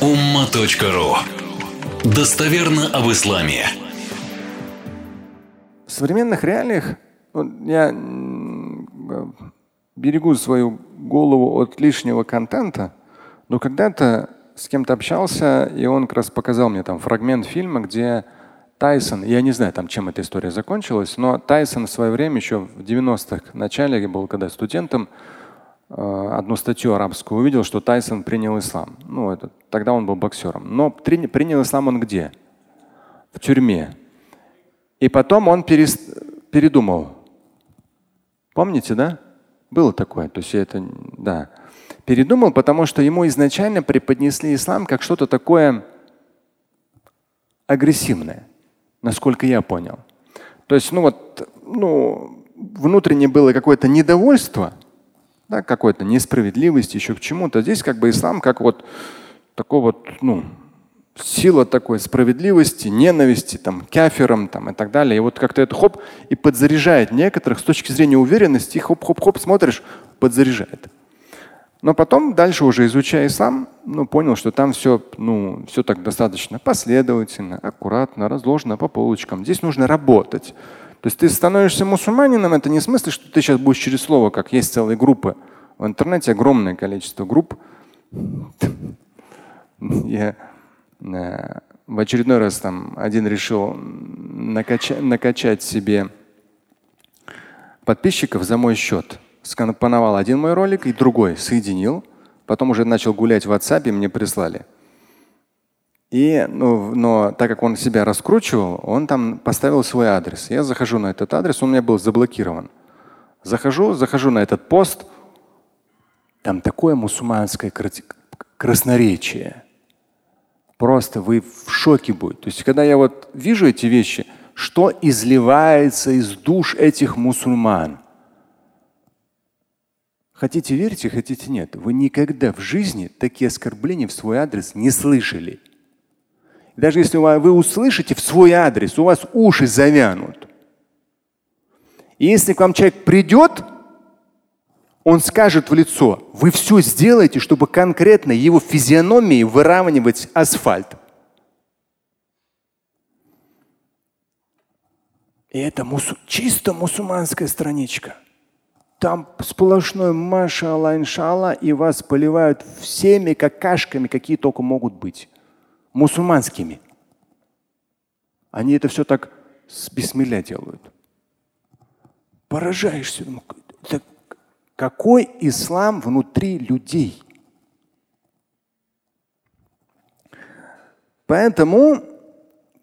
umma.ru Достоверно об исламе. В современных реалиях вот я берегу свою голову от лишнего контента, но когда-то с кем-то общался, и он как раз показал мне там фрагмент фильма, где Тайсон, я не знаю, там, чем эта история закончилась, но Тайсон в свое время, еще в 90-х начале, был когда студентом, Э, одну статью арабскую увидел, что Тайсон принял ислам. Ну, это, тогда он был боксером. Но при, принял ислам он где? В тюрьме. И потом он перес, передумал. Помните, да? Было такое. То есть это, да. Передумал, потому что ему изначально преподнесли ислам как что-то такое агрессивное, насколько я понял. То есть, ну вот, ну, внутренне было какое-то недовольство – да, какой-то несправедливости, еще к чему-то. Здесь как бы ислам как вот такой вот, ну, сила такой справедливости, ненависти, там, каферам там, и так далее. И вот как-то это хоп и подзаряжает некоторых с точки зрения уверенности, хоп-хоп-хоп, смотришь, подзаряжает. Но потом, дальше уже изучая ислам, ну, понял, что там все, ну, все так достаточно последовательно, аккуратно, разложено по полочкам. Здесь нужно работать. То есть ты становишься мусульманином, это не в смысле, что ты сейчас будешь через слово, как есть целые группы. В интернете огромное количество групп. Я э, в очередной раз там один решил накачать, накачать себе подписчиков за мой счет. Скомпоновал один мой ролик и другой соединил. Потом уже начал гулять в WhatsApp и мне прислали. И, ну, но так как он себя раскручивал, он там поставил свой адрес. Я захожу на этот адрес, он у меня был заблокирован. Захожу, захожу на этот пост. Там такое мусульманское красноречие. Просто вы в шоке будете. То есть, когда я вот вижу эти вещи, что изливается из душ этих мусульман. Хотите верьте, хотите нет. Вы никогда в жизни такие оскорбления в свой адрес не слышали. Даже если вы услышите в свой адрес, у вас уши завянут. И если к вам человек придет, он скажет в лицо, вы все сделаете, чтобы конкретно его физиономией выравнивать асфальт. И это мусу... чисто мусульманская страничка. Там сплошной маша Аллах, иншалла, и вас поливают всеми какашками, какие только могут быть мусульманскими. Они это все так с бисмилля делают. Поражаешься. Это какой ислам внутри людей? Поэтому,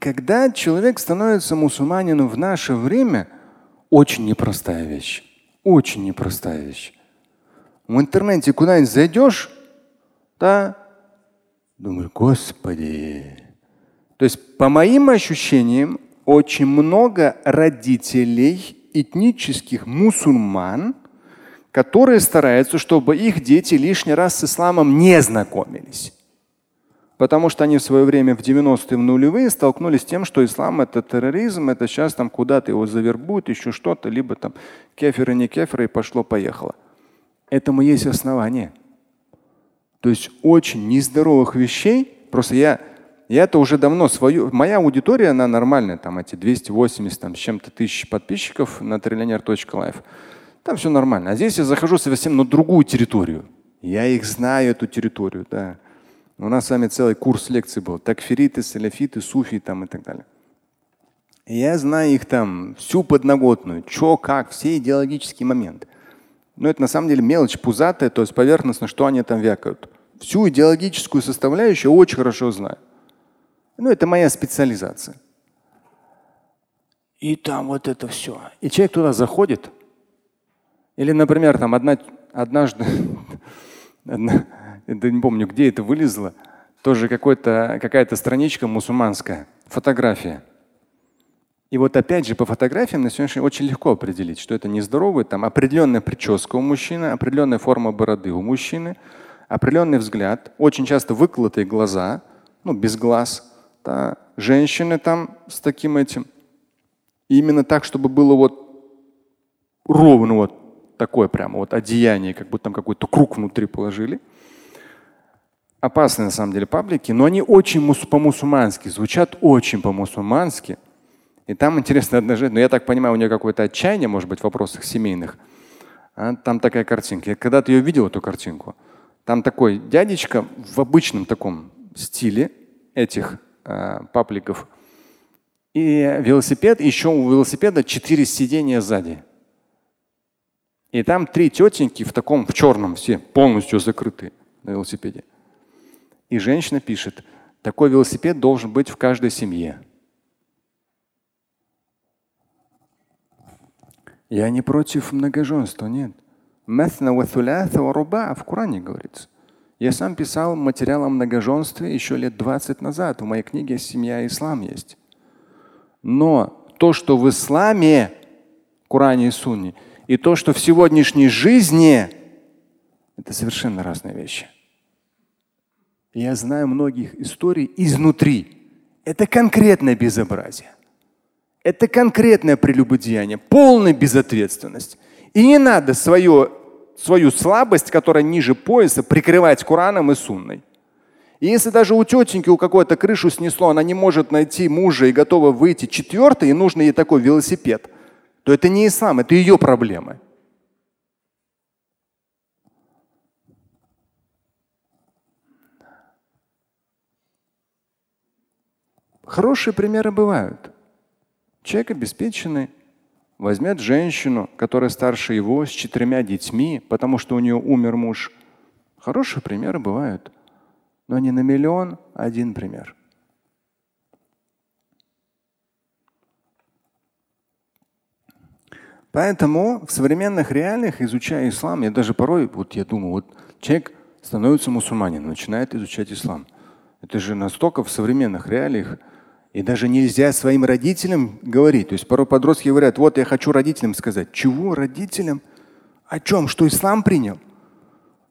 когда человек становится мусульманином в наше время, очень непростая вещь. Очень непростая вещь. В интернете куда-нибудь зайдешь, да, Думаю, Господи. То есть, по моим ощущениям, очень много родителей этнических мусульман, которые стараются, чтобы их дети лишний раз с исламом не знакомились. Потому что они в свое время в 90-е, в нулевые столкнулись с тем, что ислам это терроризм, это сейчас там куда-то его завербуют, еще что-то, либо там кеферы, не кеферы, и пошло-поехало. Этому есть основание. То есть очень нездоровых вещей. Просто я, я это уже давно свою. Моя аудитория, она нормальная, там эти 280 там, с чем-то тысяч подписчиков на триллионер.лайф. Там все нормально. А здесь я захожу совсем на другую территорию. Я их знаю, эту территорию. Да. У нас с вами целый курс лекций был. Такфириты, саляфиты, суфи там и так далее. И я знаю их там всю подноготную, что, как, все идеологические моменты. Но это на самом деле мелочь пузатая, то есть поверхностно, что они там вякают всю идеологическую составляющую очень хорошо знаю. Ну, это моя специализация. И там вот это все. И человек туда заходит. Или, например, там одна, однажды, одна, я не помню, где это вылезло, тоже какая-то страничка мусульманская, фотография. И вот опять же по фотографиям на сегодняшний день очень легко определить, что это нездоровый, там определенная прическа у мужчины, определенная форма бороды у мужчины, определенный взгляд, очень часто выколотые глаза, ну, без глаз, да, женщины там с таким этим. И именно так, чтобы было вот ровно вот такое прямо вот одеяние, как будто там какой-то круг внутри положили. опасные на самом деле паблики, но они очень по-мусульмански, звучат очень по-мусульмански. И там интересно одна женщина, но я так понимаю, у нее какое-то отчаяние, может быть, в вопросах семейных. А там такая картинка. Я когда-то ее видел, эту картинку. Там такой дядечка в обычном таком стиле этих э, пабликов. И велосипед, еще у велосипеда четыре сидения сзади. И там три тетеньки в таком, в черном все, полностью закрыты на велосипеде. И женщина пишет, такой велосипед должен быть в каждой семье. Я не против многоженства, нет. В Коране говорится. Я сам писал материал о многоженстве еще лет 20 назад. В моей книге «Семья и ислам» есть. Но то, что в исламе, Коране и Сунне, и то, что в сегодняшней жизни, это совершенно разные вещи. Я знаю многих историй изнутри. Это конкретное безобразие. Это конкретное прелюбодеяние, полная безответственность. И не надо свое, свою слабость, которая ниже пояса, прикрывать Кораном и Сунной. И если даже у тетеньки у какой-то крышу снесло, она не может найти мужа и готова выйти четвертой, и нужно ей такой велосипед, то это не ислам, это ее проблемы. Хорошие примеры бывают. Человек обеспеченный возьмет женщину, которая старше его, с четырьмя детьми, потому что у нее умер муж. Хорошие примеры бывают. Но не на миллион, а один пример. Поэтому в современных реалиях, изучая ислам, я даже порой, вот я думаю, вот человек становится мусульманином, начинает изучать ислам. Это же настолько в современных реалиях и даже нельзя своим родителям говорить. То есть порой подростки говорят, вот я хочу родителям сказать. Чего родителям? О чем? Что ислам принял?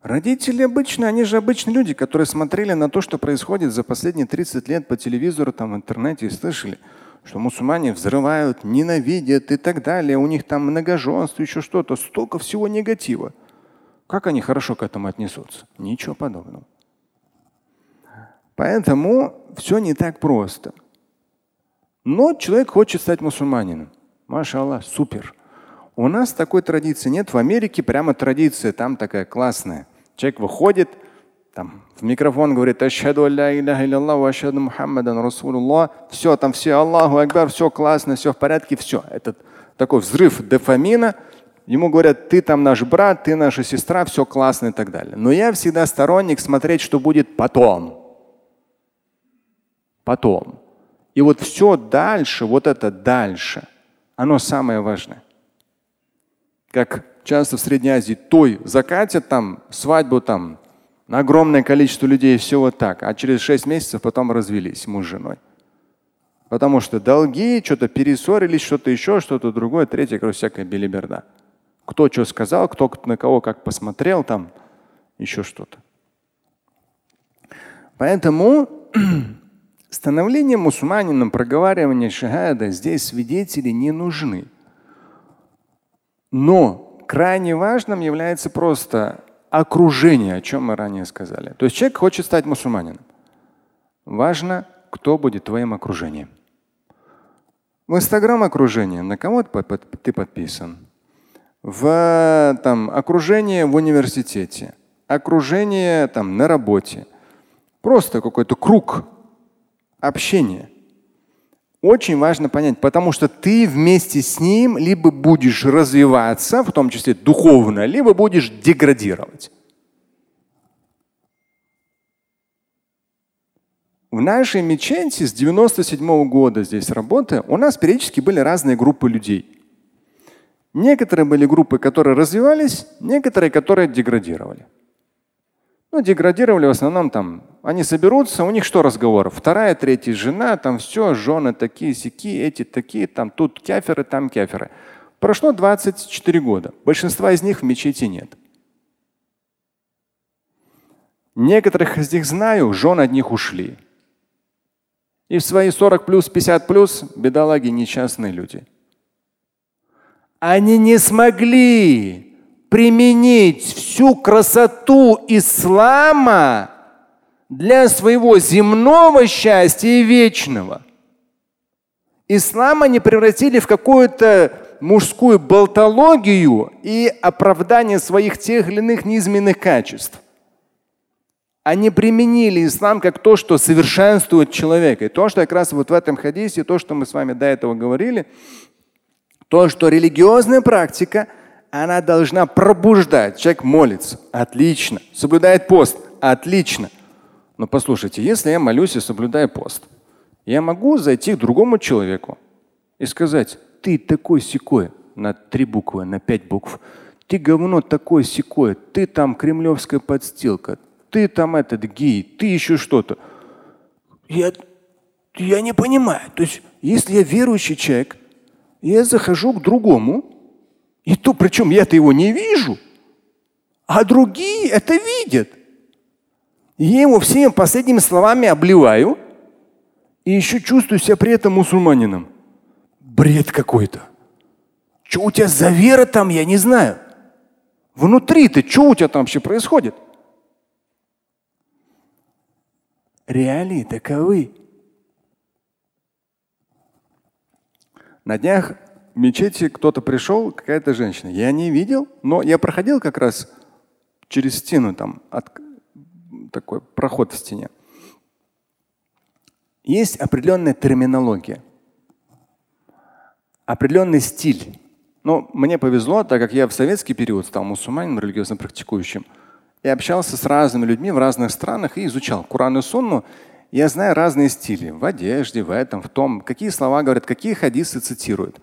Родители обычно, они же обычные люди, которые смотрели на то, что происходит за последние 30 лет по телевизору, там, в интернете и слышали, что мусульмане взрывают, ненавидят и так далее. У них там многоженство, еще что-то. Столько всего негатива. Как они хорошо к этому отнесутся? Ничего подобного. Поэтому все не так просто. Но человек хочет стать мусульманином. Маша Аллах, супер. У нас такой традиции нет. В Америке прямо традиция там такая классная. Человек выходит, там в микрофон говорит Ашхаду алля илляха илляллах Мухаммадан Расулуллах. Все, там все Аллаху Акбар, все классно, все в порядке, все. Это такой взрыв дофамина. Ему говорят, ты там наш брат, ты наша сестра, все классно и так далее. Но я всегда сторонник смотреть, что будет потом. Потом. И вот все дальше, вот это дальше, оно самое важное. Как часто в Средней Азии той закатят там свадьбу там на огромное количество людей, все вот так, а через шесть месяцев потом развелись муж с женой. Потому что долги, что-то перессорились, что-то еще, что-то другое, третье, короче, всякая белиберда. Кто что сказал, кто на кого как посмотрел, там еще что-то. Поэтому Становление мусульманином, проговаривание шахада, здесь свидетели не нужны. Но крайне важным является просто окружение, о чем мы ранее сказали. То есть человек хочет стать мусульманином. Важно, кто будет твоим окружением. В Инстаграм окружение, на кого ты подписан? В там, окружение в университете, окружение там, на работе. Просто какой-то круг общение. Очень важно понять, потому что ты вместе с ним либо будешь развиваться, в том числе духовно, либо будешь деградировать. В нашей мечети с 97 -го года здесь работы у нас периодически были разные группы людей. Некоторые были группы, которые развивались, некоторые, которые деградировали. Ну, деградировали в основном там. Они соберутся, у них что разговоров? Вторая, третья жена, там все, жены такие, сики, эти такие, там тут кеферы, там кеферы. Прошло 24 года. Большинства из них в мечети нет. Некоторых из них знаю, жен от них ушли. И в свои 40 плюс, 50 плюс бедолаги несчастные люди. Они не смогли применить всю красоту ислама для своего земного счастья и вечного. Ислам они превратили в какую-то мужскую болтологию и оправдание своих тех или иных низменных качеств. Они применили ислам как то, что совершенствует человека. И то, что как раз вот в этом хадисе, то, что мы с вами до этого говорили, то, что религиозная практика, она должна пробуждать. Человек молится. Отлично. Соблюдает пост. Отлично. Но послушайте, если я молюсь и соблюдаю пост, я могу зайти к другому человеку и сказать, ты такой секой на три буквы, на пять букв. Ты говно такой секой, ты там кремлевская подстилка, ты там этот гей, ты еще что-то. Я, я не понимаю. То есть, если я верующий человек, я захожу к другому, и то, причем я-то его не вижу, а другие это видят. я его всеми последними словами обливаю, и еще чувствую себя при этом мусульманином. Бред какой-то. Что у тебя за вера там, я не знаю. Внутри-то, что у тебя там вообще происходит? Реалии таковы. На днях мечети кто-то пришел, какая-то женщина. Я не видел, но я проходил как раз через стену, там от, такой проход в стене. Есть определенная терминология, определенный стиль. Но мне повезло, так как я в советский период стал мусульманином, религиозно практикующим, и общался с разными людьми в разных странах и изучал Коран и Сунну. Я знаю разные стили в одежде, в этом, в том, какие слова говорят, какие хадисы цитируют.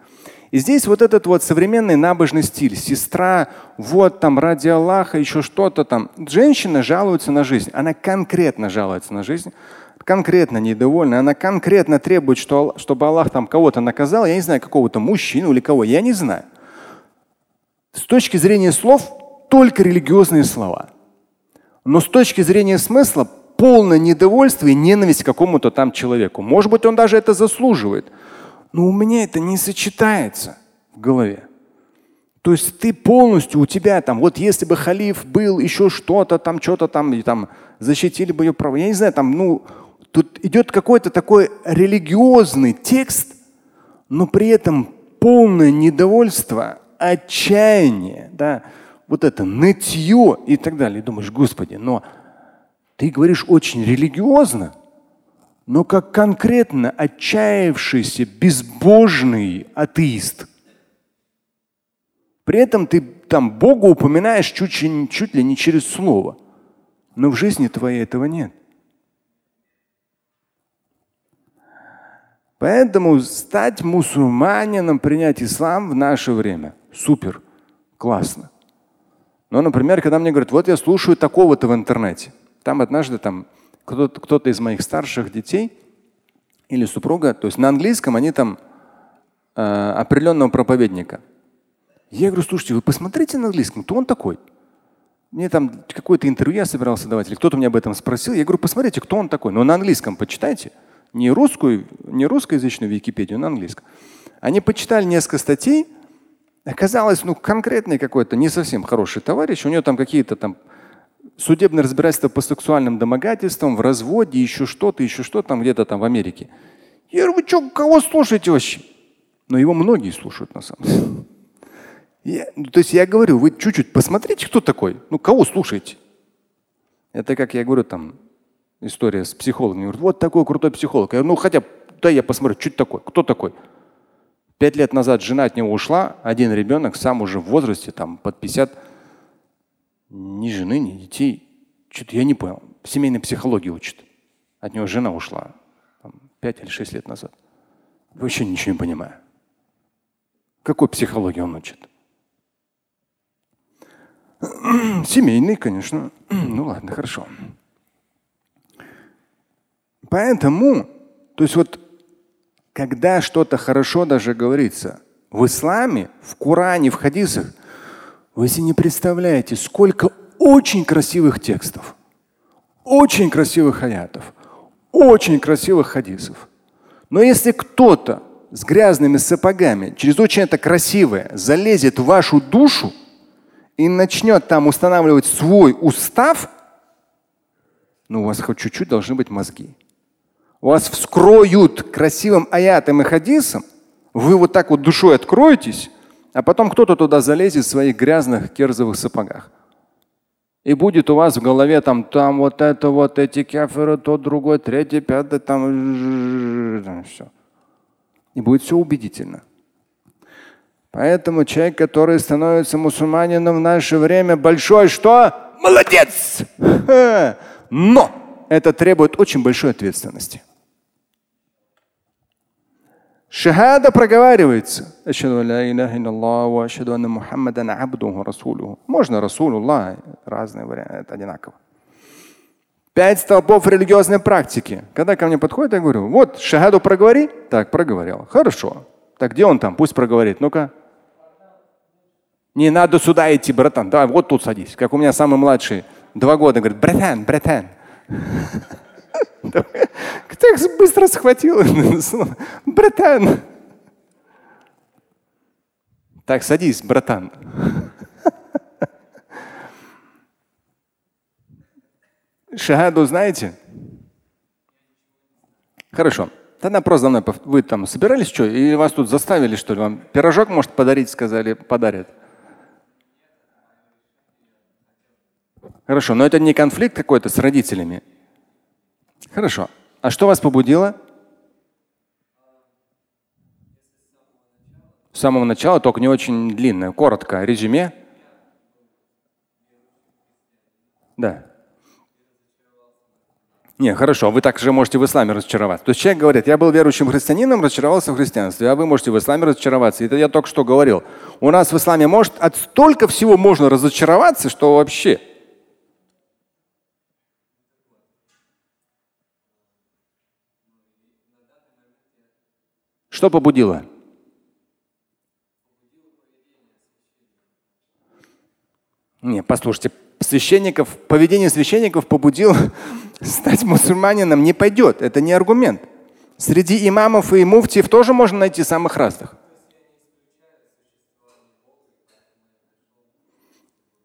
И здесь вот этот вот современный набожный стиль. Сестра, вот там ради Аллаха, еще что-то там. Женщина жалуется на жизнь. Она конкретно жалуется на жизнь конкретно недовольна, она конкретно требует, что, чтобы Аллах там кого-то наказал, я не знаю, какого-то мужчину или кого, я не знаю. С точки зрения слов только религиозные слова. Но с точки зрения смысла полное недовольство и ненависть к какому-то там человеку. Может быть, он даже это заслуживает. Но у меня это не сочетается в голове. То есть ты полностью, у тебя там, вот если бы халиф был, еще что-то там, что-то там, и там защитили бы ее право. Я не знаю, там, ну, Тут идет какой-то такой религиозный текст, но при этом полное недовольство, отчаяние, да, вот это нытье и так далее. И думаешь, Господи, но ты говоришь очень религиозно, но как конкретно отчаявшийся, безбожный атеист. При этом ты там Бога упоминаешь чуть, чуть ли не через слово. Но в жизни твоей этого нет. Поэтому стать мусульманином, принять ислам в наше время – супер, классно. Но, например, когда мне говорят, вот я слушаю такого-то в интернете. Там однажды там кто-то, кто из моих старших детей или супруга, то есть на английском они там э, определенного проповедника. Я говорю, слушайте, вы посмотрите на английском, кто он такой? Мне там какое-то интервью я собирался давать, или кто-то меня об этом спросил. Я говорю, посмотрите, кто он такой. Но на английском почитайте не русскую, не русскоязычную Википедию, на английском. Они почитали несколько статей. Оказалось, ну, конкретный какой-то не совсем хороший товарищ. У него там какие-то там судебное разбирательство по сексуальным домогательствам, в разводе, еще что-то, еще что-то там где-то там в Америке. Я говорю, вы что, кого слушаете вообще? Но его многие слушают на самом деле. Я, ну, то есть я говорю, вы чуть-чуть посмотрите, кто такой. Ну, кого слушаете? Это как я говорю, там, история с психологом. Говорит, вот такой крутой психолог. Я говорю, ну хотя, да я посмотрю, что это такое, кто такой? Пять лет назад жена от него ушла, один ребенок, сам уже в возрасте, там, под 50, ни жены, ни детей. Что-то я не понял. Семейной психологии учит. От него жена ушла 5 или 6 лет назад. Вообще ничего не понимаю. Какой психологии он учит? Семейный, конечно. Ну ладно, хорошо. Поэтому, то есть вот когда что-то хорошо даже говорится в исламе, в Коране, в хадисах, вы себе не представляете, сколько очень красивых текстов, очень красивых аятов, очень красивых хадисов. Но если кто-то с грязными сапогами через очень это красивое залезет в вашу душу и начнет там устанавливать свой устав – Но у вас хоть чуть-чуть должны быть мозги. Вас вскроют красивым аятом и хадисом, вы вот так вот душой откроетесь, а потом кто-то туда залезет в своих грязных керзовых сапогах. И будет у вас в голове там, там вот это, вот эти кеферы, тот другой, третий, пятый, там все. И будет все убедительно. Поэтому человек, который становится мусульманином в наше время, большой что? Молодец! Но это требует очень большой ответственности. Шахада проговаривается. Можно Расулуллах, разные варианты, одинаково. Пять столпов религиозной практики. Когда ко мне подходит, я говорю, вот шахаду проговори. Так, проговорил. Хорошо. Так где он там? Пусть проговорит. Ну-ка. Не надо сюда идти, братан. Да, вот тут садись. Как у меня самый младший, два года, говорит, братан, братан. Их быстро схватил? Братан. Так, садись, братан. Шагаду знаете? Хорошо. Тогда просто за мной. Вы там собирались что? И вас тут заставили, что ли? Вам пирожок, может, подарить, сказали, подарят. Хорошо, но это не конфликт какой-то с родителями. Хорошо. А что вас побудило? С самого начала, только не очень длинное, коротко, резюме. Да. Не, хорошо, вы так же можете в исламе разочароваться. То есть человек говорит, я был верующим христианином, разочаровался в христианстве, а вы можете в исламе разочароваться. Это я только что говорил. У нас в исламе может от столько всего можно разочароваться, что вообще. Что побудило? Не, послушайте, священников, поведение священников побудило стать мусульманином не пойдет. Это не аргумент. Среди имамов и муфтиев тоже можно найти самых разных.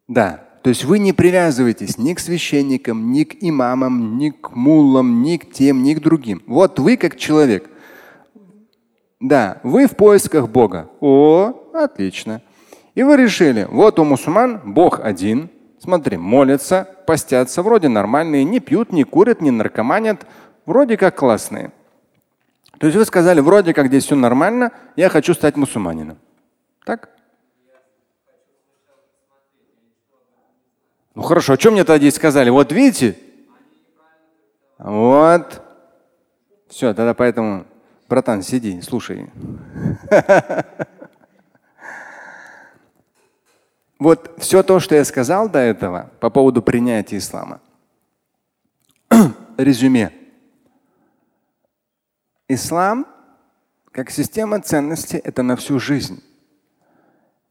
Да, то есть вы не привязываетесь ни к священникам, ни к имамам, ни к муллам, ни к тем, ни к другим. Вот вы как человек – да, вы в поисках Бога. О, отлично. И вы решили, вот у мусульман Бог один. Смотри, молятся, постятся, вроде нормальные, не пьют, не курят, не наркоманят, вроде как классные. То есть вы сказали, вроде как здесь все нормально, я хочу стать мусульманином. Так? Ну хорошо, о чем мне тогда здесь сказали? Вот видите? Вот. Все, тогда поэтому Братан, сиди, слушай. Вот все то, что я сказал до этого по поводу принятия ислама. Резюме. Ислам как система ценностей – это на всю жизнь.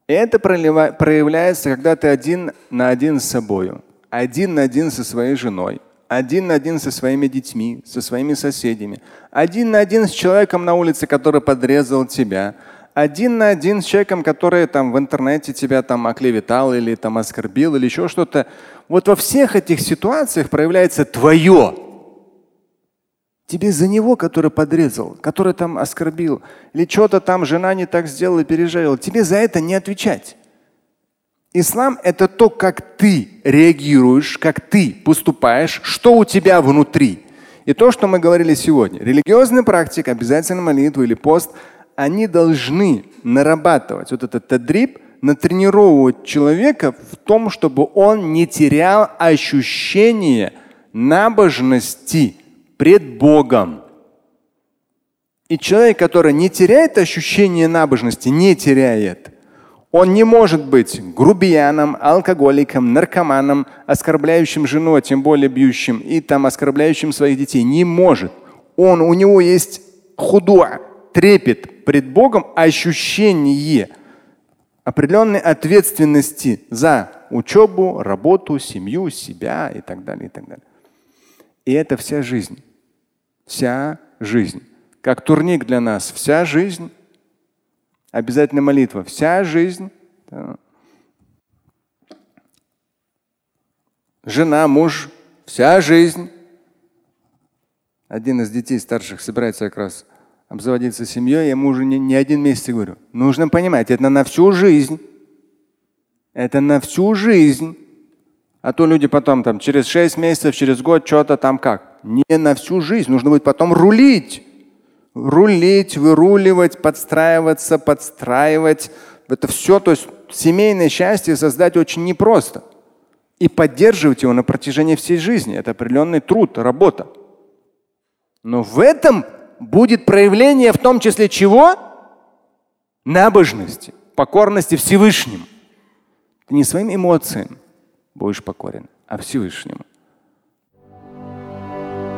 И это проявляется, когда ты один на один с собой, один на один со своей женой, один на один со своими детьми, со своими соседями, один на один с человеком на улице, который подрезал тебя, один на один с человеком, который там в интернете тебя там оклеветал или там оскорбил или еще что-то. Вот во всех этих ситуациях проявляется твое. Тебе за него, который подрезал, который там оскорбил, или что-то там жена не так сделала, переживала, тебе за это не отвечать. Ислам – это то, как ты реагируешь, как ты поступаешь, что у тебя внутри. И то, что мы говорили сегодня. Религиозная практика, обязательно молитва или пост, они должны нарабатывать вот этот тадриб, натренировывать человека в том, чтобы он не терял ощущение набожности пред Богом. И человек, который не теряет ощущение набожности, не теряет – он не может быть грубияном, алкоголиком, наркоманом, оскорбляющим жену, а тем более бьющим и там оскорбляющим своих детей. Не может. Он, у него есть худуа, трепет пред Богом, ощущение определенной ответственности за учебу, работу, семью, себя и так далее, и так далее. И это вся жизнь. Вся жизнь. Как турник для нас, вся жизнь Обязательно молитва. Вся жизнь. Жена, муж, вся жизнь. Один из детей старших собирается как раз обзаводиться семьей, я ему уже не, не один месяц говорю. Нужно понимать, это на всю жизнь. Это на всю жизнь. А то люди потом там через 6 месяцев, через год что-то там как. Не на всю жизнь. Нужно будет потом рулить. Рулить, выруливать, подстраиваться, подстраивать. Это все, то есть семейное счастье создать очень непросто. И поддерживать его на протяжении всей жизни. Это определенный труд, работа. Но в этом будет проявление в том числе чего? Набожности, покорности Всевышнему. Ты не своим эмоциям будешь покорен, а Всевышнему.